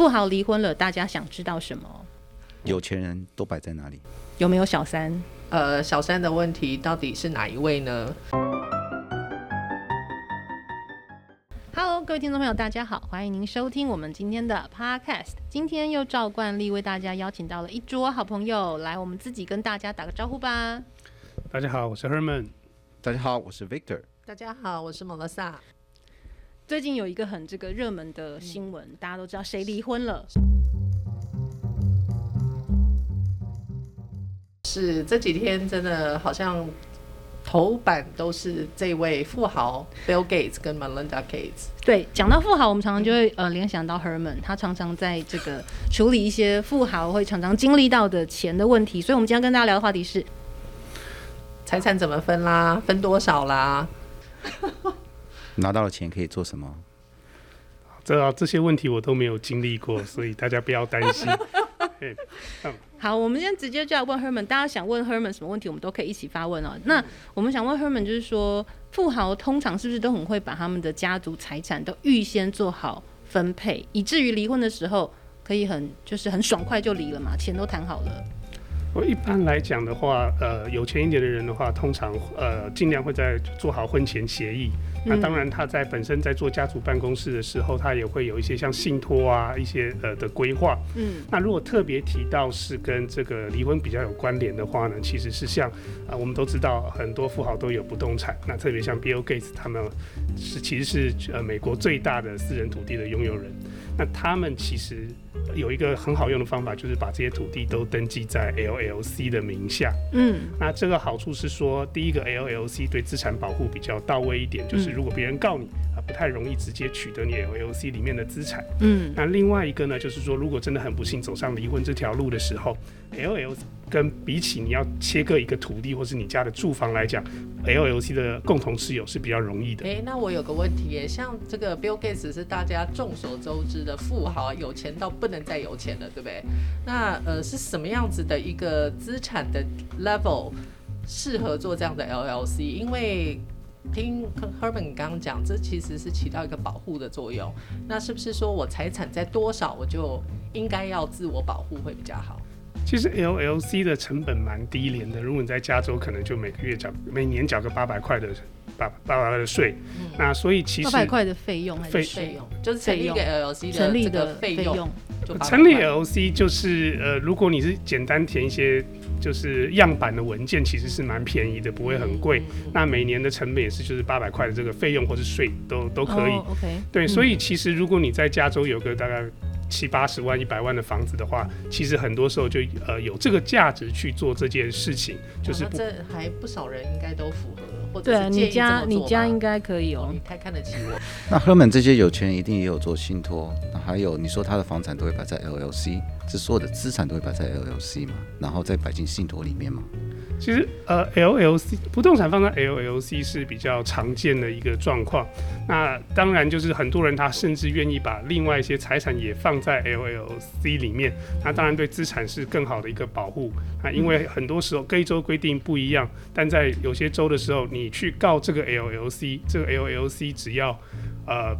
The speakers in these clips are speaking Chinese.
富豪离婚了，大家想知道什么？有钱人都摆在哪里？有没有小三？呃，小三的问题到底是哪一位呢？Hello，各位听众朋友，大家好，欢迎您收听我们今天的 Podcast。今天又照惯例为大家邀请到了一桌好朋友，来，我们自己跟大家打个招呼吧。大家好，我是 Herman。大家好，我是 Victor。大家好，我是 Melissa。最近有一个很这个热门的新闻，嗯，大家都知道谁离婚了？是这几天真的好像头版都是这位富豪 Bill Gates 跟 Melinda Gates。对，讲到富豪，我们常常就会呃联想到 Herman，他常常在这个处理一些富豪会常常经历到的钱的问题。所以，我们今天跟大家聊的话题是财产怎么分啦，分多少啦。拿到了钱可以做什么？这这些问题我都没有经历过，所以大家不要担心。好，我们今天直接就要问 Herman，大家想问 Herman 什么问题，我们都可以一起发问哦。那我们想问 Herman，就是说，富豪通常是不是都很会把他们的家族财产都预先做好分配，以至于离婚的时候可以很就是很爽快就离了嘛，钱都谈好了。我一般来讲的话，呃，有钱一点的人的话，通常呃尽量会在做好婚前协议。那当然，他在本身在做家族办公室的时候，他也会有一些像信托啊一些呃的规划。嗯，那如果特别提到是跟这个离婚比较有关联的话呢，其实是像啊、呃，我们都知道很多富豪都有不动产，那特别像 Bill Gates 他们是其实是呃美国最大的私人土地的拥有人。那他们其实有一个很好用的方法，就是把这些土地都登记在 LLC 的名下。嗯，那这个好处是说，第一个 LLC 对资产保护比较到位一点，就是如果别人告你啊，不太容易直接取得你 LLC 里面的资产。嗯，那另外一个呢，就是说，如果真的很不幸走上离婚这条路的时候，LLC 跟比起你要切割一个土地或是你家的住房来讲，LLC 的共同持有是比较容易的。诶，那我有个问题耶，像这个 Bill Gates 是大家众所周知的富豪，有钱到不能再有钱了，对不对？那呃是什么样子的一个资产的 level 适合做这样的 LLC？因为听 Herman 刚刚讲，这其实是起到一个保护的作用。那是不是说我财产在多少，我就应该要自我保护会比较好？其实 LLC 的成本蛮低廉的，如果你在加州，可能就每个月缴，每年缴个八百块的八八百块的税。嗯。那所以其实八百块的费用还是费用，就是成立一个 LLC 成立的费用。成立 LLC 就是呃，如果你是简单填一些就是样板的文件，其实是蛮便宜的，不会很贵。嗯。那每年的成本也是就是八百块的这个费用或是税都都可以。Oh, OK。对，所以其实如果你在加州有个大概。七八十万、一百万的房子的话，其实很多时候就呃有这个价值去做这件事情，就是不这还不少人应该都符合，或者是你家你家应该可以哦，你太看得起我。那 Herman 这些有钱人一定也有做信托，那还有你说他的房产都会摆在 LLC，这所有的资产都会摆在 LLC 嘛，然后再摆进信托里面嘛。其实，呃，LLC 不动产放在 LLC 是比较常见的一个状况。那当然就是很多人他甚至愿意把另外一些财产也放在 LLC 里面。那当然对资产是更好的一个保护。啊因为很多时候各州规定不一样，但在有些州的时候，你去告这个 LLC，这个 LLC 只要呃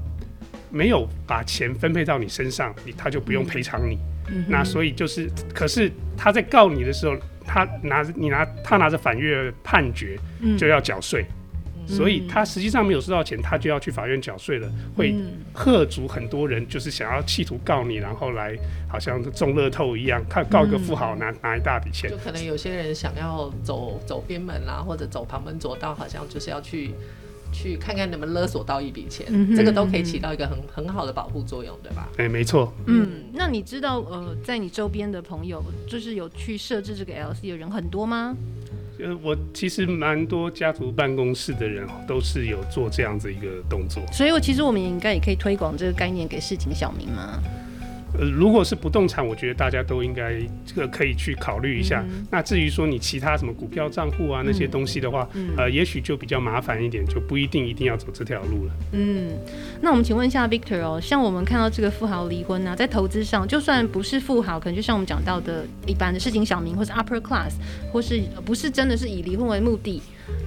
没有把钱分配到你身上，你他就不用赔偿你。那所以就是，可是他在告你的时候。他拿着你拿他拿着反越判决就要缴税，嗯，所以他实际上没有收到钱，他就要去法院缴税了，嗯，会吓足很多人，就是想要企图告你，然后来好像中乐透一样，看告一个富豪拿，嗯，拿一大笔钱。就可能有些人想要走走边门啦，或者走旁门左道，好像就是要去。去看看能不能勒索到一笔钱，嗯，这个都可以起到一个很很好的保护作用，对吧？哎，没错。嗯，那你知道呃，在你周边的朋友，就是有去设置这个 LLC 的人很多吗？呃，我其实蛮多家族办公室的人都是有做这样子一个动作，所以我其实我们也应该也可以推广这个概念给市井小民嘛。呃，如果是不动产，我觉得大家都应该这个可以去考虑一下。嗯。那至于说你其他什么股票账户啊那些东西的话，嗯，呃，也许就比较麻烦一点，就不一定一定要走这条路了。嗯，那我们请问一下 Victor 哦，像我们看到这个富豪离婚呢，啊，在投资上，就算不是富豪，可能就像我们讲到的一般的市井小民，或是 Upper Class，或是不是真的是以离婚为目的，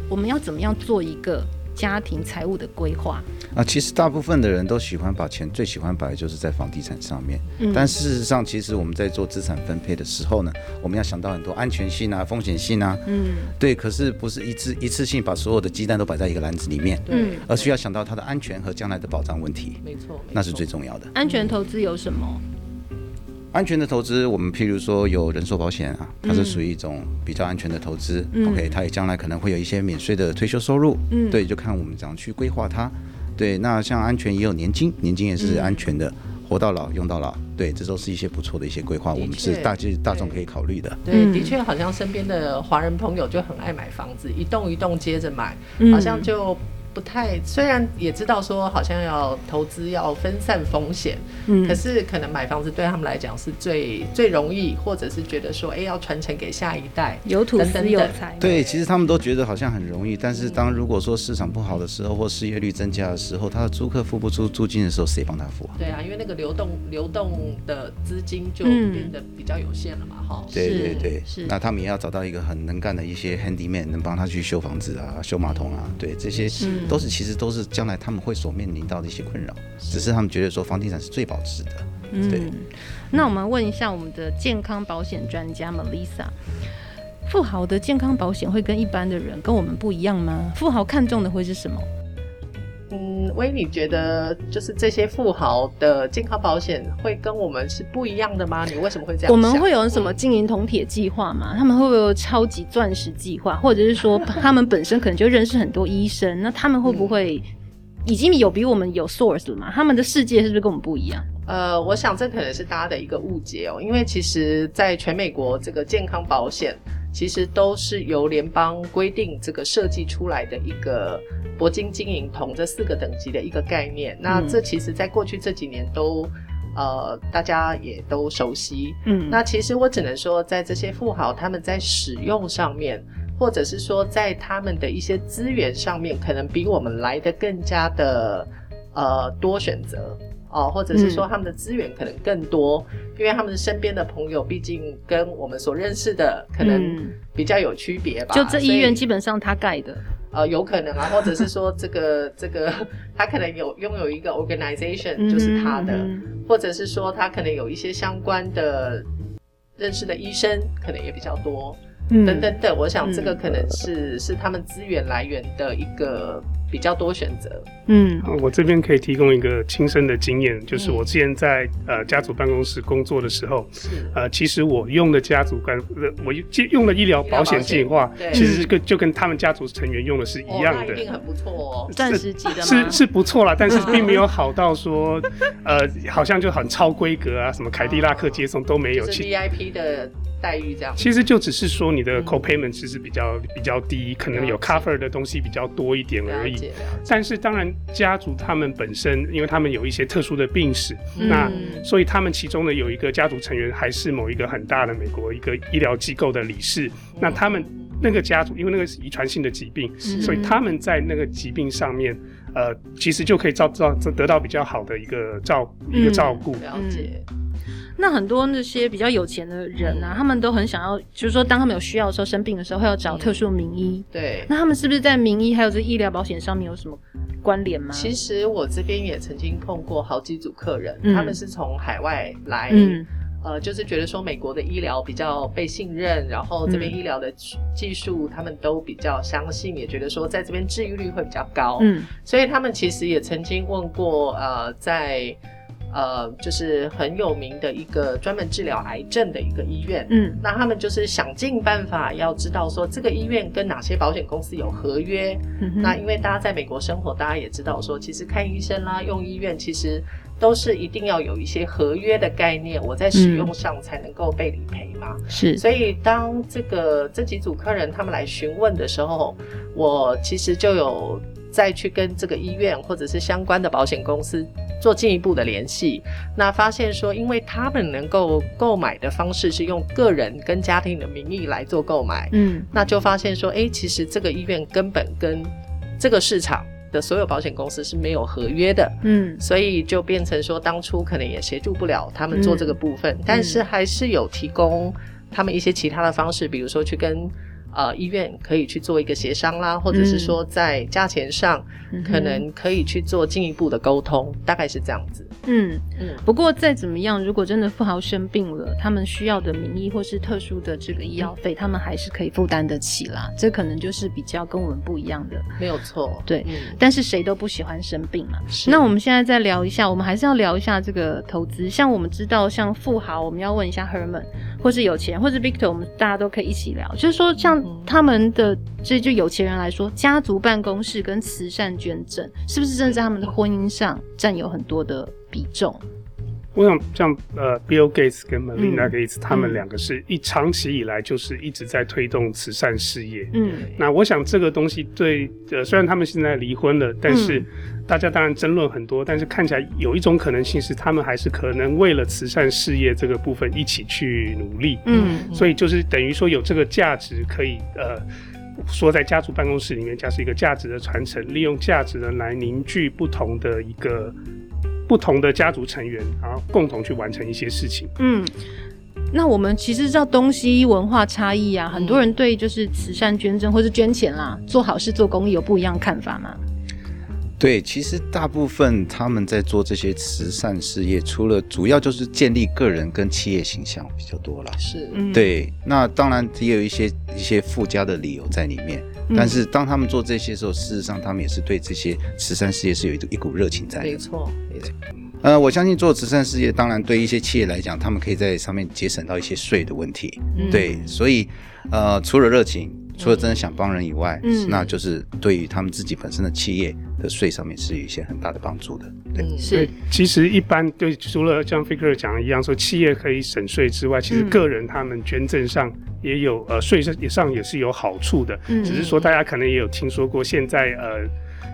我们要怎么样做一个家庭财务的规划？啊，其实大部分的人都喜欢把钱最喜欢摆的就是在房地产上面，嗯、但事实上，其实我们在做资产分配的时候呢，我们要想到很多安全性啊、风险性啊，嗯，对，可是不是一次一次性把所有的鸡蛋都摆在一个篮子里面，嗯，而需要想到它的安全和将来的保障问题，没错，那是最重要的。安全投资有什么？安全的投资，我们譬如说有人寿保险啊，它是属于一种比较安全的投资。嗯、OK，它也将来可能会有一些免税的退休收入。嗯，对，就看我们怎样去规划它。对，那像安全也有年金，年金也是安全的，嗯、活到老用到老。对，这都是一些不错的一些规划，我们是大就是大众可以考虑的。对，的确好像身边的华人朋友就很爱买房子，一栋一栋接着买，好像就。不太，虽然也知道说好像要投资要分散风险，嗯，可是可能买房子对他们来讲是最最容易，或者是觉得说，哎，要传承给下一代，有土斯有财。对，其实他们都觉得好像很容易，但是当如果说市场不好的时候，或失业率增加的时候，他的租客付不出租金的时候，谁帮他付啊？对啊，因为那个流动流动的资金就变得比较有限了嘛，哈、嗯。对对对，是。那他们也要找到一个很能干的一些 handyman，能帮他去修房子啊、修马桶啊，对这些。是。都是其实都是将来他们会所面临到的一些困扰，只是他们觉得说房地产是最保值的。对。嗯，那我们问一下我们的健康保险专家 Melissa，富豪的健康保险会跟一般的人跟我们不一样吗？富豪看重的会是什么？嗯，威，你觉得就是这些富豪的健康保险会跟我们是不一样的吗？你为什么会这样？我们会有什么金银铜铁计划吗？他们会不会有超级钻石计划？或者是说 他们本身可能就认识很多医生？那他们会不会已经有比我们有 source 了吗？他们的世界是不是跟我们不一样？呃，我想这可能是大家的一个误解哦，因为其实在全美国这个健康保险。其实都是由联邦规定这个设计出来的一个铂金、金银、铜这四个等级的一个概念。那这其实在过去这几年都呃大家也都熟悉。嗯，那其实我只能说，在这些富豪他们在使用上面，或者是说在他们的一些资源上面，可能比我们来的更加的呃多选择。哦，或者是说他们的资源可能更多，嗯、因为他们身边的朋友毕竟跟我们所认识的可能比较有区别吧。就这医院基本上他盖的，呃，有可能啊，或者是说这个这个他可能有拥有一个 organization 就是他的，嗯、或者是说他可能有一些相关的认识的医生可能也比较多，嗯、等等等。我想这个可能是、嗯、是他们资源来源的一个。比较多选择，嗯，我这边可以提供一个亲身的经验，就是我之前在呃家族办公室工作的时候，是。呃，其实我用的家族办，我用的医疗保险计划，其实跟就跟他们家族成员用的是一样的，一定很不错哦，钻石级的是是不错啦，但是并没有好到说，呃，好像就很超规格啊，什么凯迪拉克接送都没有，是 VIP 的。待遇这样，其实就只是说你的 copayment 其实比较比较低，可能有 cover 的东西比较多一点而已。但是当然，家族他们本身，因为他们有一些特殊的病史，那所以他们其中呢有一个家族成员还是某一个很大的美国一个医疗机构的理事。那他们那个家族，因为那个是遗传性的疾病，所以他们在那个疾病上面，呃，其实就可以照照得到比较好的一个照一个照顾。了解。那很多那些比较有钱的人啊，嗯、他们都很想要，就是说，当他们有需要的时候，生病的时候，会要找特殊名医。嗯、对。那他们是不是在名医还有这医疗保险上面有什么关联吗？其实我这边也曾经碰过好几组客人，嗯、他们是从海外来，嗯、呃，就是觉得说美国的医疗比较被信任，然后这边医疗的技术他们都比较相信，嗯、也觉得说在这边治愈率会比较高。嗯。所以他们其实也曾经问过，呃，在。呃，就是很有名的一个专门治疗癌症的一个医院，嗯，那他们就是想尽办法要知道说这个医院跟哪些保险公司有合约。嗯，那因为大家在美国生活，大家也知道说，其实看医生啦、用医院，其实都是一定要有一些合约的概念，我在使用上才能够被理赔嘛。是，所以当这个这几组客人他们来询问的时候，我其实就有再去跟这个医院或者是相关的保险公司。做进一步的联系，那发现说，因为他们能够购买的方式是用个人跟家庭的名义来做购买，嗯，那就发现说，哎、欸，其实这个医院根本跟这个市场的所有保险公司是没有合约的，嗯，所以就变成说，当初可能也协助不了他们做这个部分，嗯、但是还是有提供他们一些其他的方式，比如说去跟。呃医院可以去做一个协商啦，或者是说在价钱上可能可以去做进一步的沟通，嗯、大概是这样子。嗯嗯。不过再怎么样，如果真的富豪生病了，他们需要的名医或是特殊的这个医药费，嗯、他们还是可以负担得起啦。这可能就是比较跟我们不一样的。没有错。对。嗯、但是谁都不喜欢生病嘛。是。那我们现在再聊一下，我们还是要聊一下这个投资。像我们知道，像富豪，我们要问一下 Herman，或是有钱，或是 Victor，我们大家都可以一起聊。就是说，像他们的这就有钱人来说，家族办公室跟慈善捐赠，是不是正在他们的婚姻上占有很多的比重？我想像呃，Bill Gates 跟 Melinda Gates，嗯，他们两个是一长期以来就是一直在推动慈善事业。嗯，那我想这个东西对呃，虽然他们现在离婚了，但是大家当然争论很多，但是看起来有一种可能性是他们还是可能为了慈善事业这个部分一起去努力。嗯，所以就是等于说有这个价值可以呃，说在家族办公室里面，加是一个价值的传承，利用价值呢来凝聚不同的一个。不同的家族成员，然后共同去完成一些事情。嗯，那我们其实知道东西文化差异啊，很多人对就是慈善捐赠或是捐钱啦，做好事做公益有不一样看法吗？对，其实大部分他们在做这些慈善事业，除了主要就是建立个人跟企业形象比较多了。是，对。那当然也有一些一些附加的理由在里面。但是当他们做这些的时候，事实上他们也是对这些慈善事业是有一一股热情在的。没错，没错。呃，我相信做慈善事业，当然对一些企业来讲，他们可以在上面节省到一些税的问题。嗯、对，所以呃，除了热情。除了真的想帮人以外，嗯，那就是对于他们自己本身的企业的税上面是有一些很大的帮助的。对，是。其实一般对，除了像 Victor 讲的一样，说企业可以省税之外，其实个人他们捐赠上也有呃税上也上也是有好处的。嗯，只是说大家可能也有听说过，现在呃，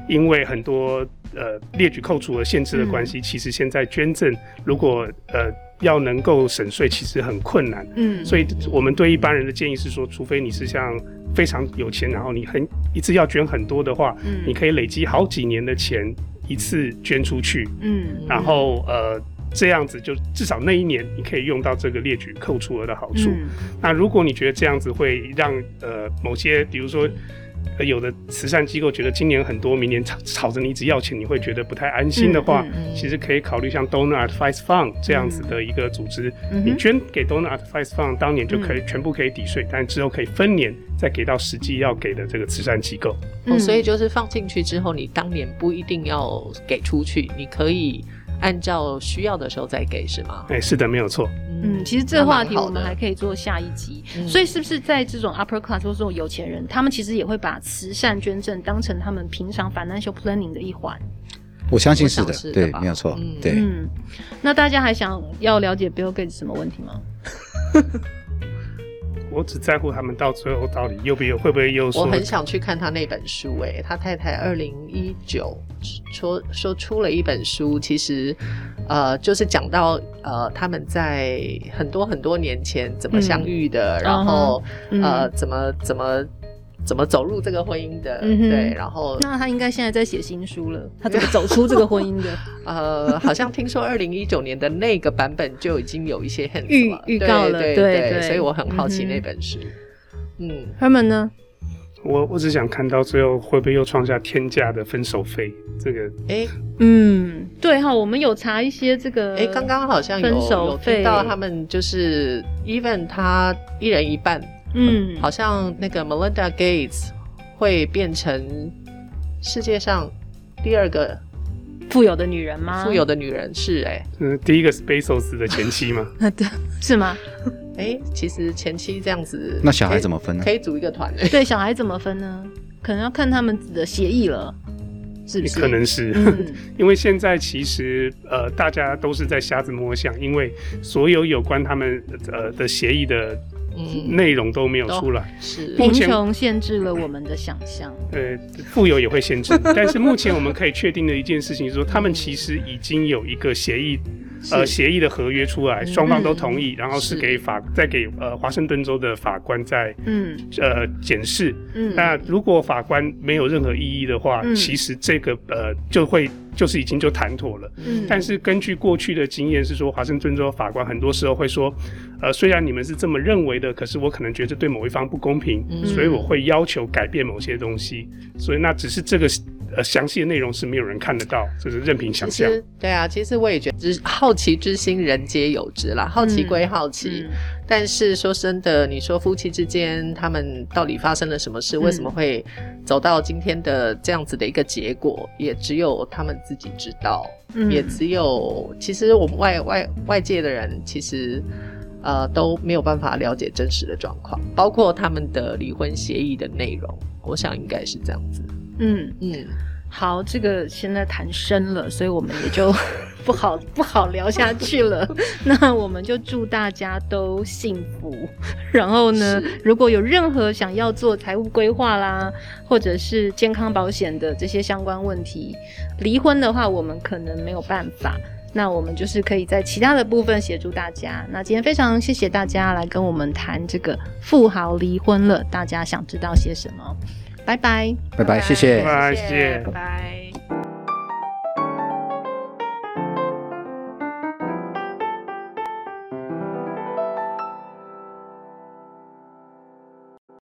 因为很多呃列举扣除和限制的关系，其实现在捐赠如果呃。要能够省税，其实很困难。嗯，所以我们对一般人的建议是说，除非你是像非常有钱，然后你很一次要捐很多的话，嗯，你可以累积好几年的钱一次捐出去。嗯，然后呃这样子就至少那一年你可以用到这个列举扣除额的好处。嗯，那如果你觉得这样子会让呃某些比如说。有的慈善机构觉得今年很多，明年吵吵着你一直要钱，你会觉得不太安心的话，嗯嗯嗯、其实可以考虑像 Donor Advice Fund 这样子的一个组织，嗯、你捐给 Donor Advice Fund 当年就可以全部可以抵税，嗯、但之后可以分年再给到实际要给的这个慈善机构。嗯哦、所以就是放进去之后，你当年不一定要给出去，你可以按照需要的时候再给，是吗？哎、欸，是的，没有错。嗯，其实这个话题我们还可以做下一集。所以是不是在这种 upper class 或这种有钱人，他们其实也会把慈善捐赠当成他们平常 financial planning 的一环？我相信是的，对，没有错。对，嗯，那大家还想要了解 Bill Gates 什么问题吗？我只在乎他们到最后到底又不又会不会又说？我很想去看他那本书，哎，他太太二零一九说说出了一本书，其实呃就是讲到呃他们在很多很多年前怎么相遇的，嗯、然后、嗯、呃怎么怎么。怎么走入这个婚姻的？嗯、对，然后那他应该现在在写新书了。他怎么走出这个婚姻的？呃，好像听说二零一九年的那个版本就已经有一些很预预告了，对对，对，对，所以我很好奇那本书。嗯，嗯，Herman 呢？我我只想看到最后会不会又创下天价的分手费？这个，哎、欸，嗯，对哈，我们有查一些这个，哎，刚刚好像有分手费，有听到他们就是 even 他一人一半。嗯，好像那个 Melinda Gates 会变成世界上第二个富有的女人吗？富有的女人是哎、欸，嗯，第一个是 Bezos 的前妻吗？对，是吗？哎、欸，其实前妻这样子，那小孩怎么分呢？可以组一个团 对，小孩怎么分呢？可能要看他们的协议了，是不是？可能是，嗯、因为现在其实呃，大家都是在瞎子摸象，因为所有有关他们呃的协议的。内容都没有出来，是。贫穷限制了我们的想象。呃，富有也会限制，但是目前我们可以确定的一件事情是说，他们其实已经有一个协议呃协议的合约出来，双方都同意，然后是给法再给呃华盛顿州的法官在嗯。呃检视。嗯，那如果法官没有任何异议的话，其实这个呃就会。就是已经就谈妥了，嗯，但是根据过去的经验是说，华盛顿州法官很多时候会说，呃，虽然你们是这么认为的，可是我可能觉得对某一方不公平，嗯，所以我会要求改变某些东西，所以那只是这个。呃，详细的内容是没有人看得到，就是任凭想象。对啊，其实我也觉得，好奇之心人皆有之啦。好奇归好奇，嗯嗯、但是说真的，你说夫妻之间他们到底发生了什么事？嗯、为什么会走到今天的这样子的一个结果？也只有他们自己知道，嗯、也只有其实我们外外外界的人，其实呃都没有办法了解真实的状况，包括他们的离婚协议的内容。我想应该是这样子。嗯嗯，好，这个现在谈深了，所以我们也就 不好不好聊下去了。那我们就祝大家都幸福。然后呢，如果有任何想要做财务规划啦，或者是健康保险的这些相关问题，离婚的话，我们可能没有办法。那我们就是可以在其他的部分协助大家。那今天非常谢谢大家来跟我们谈这个富豪离婚了，大家想知道些什么？拜拜，拜拜，谢谢，拜拜，谢谢，拜拜。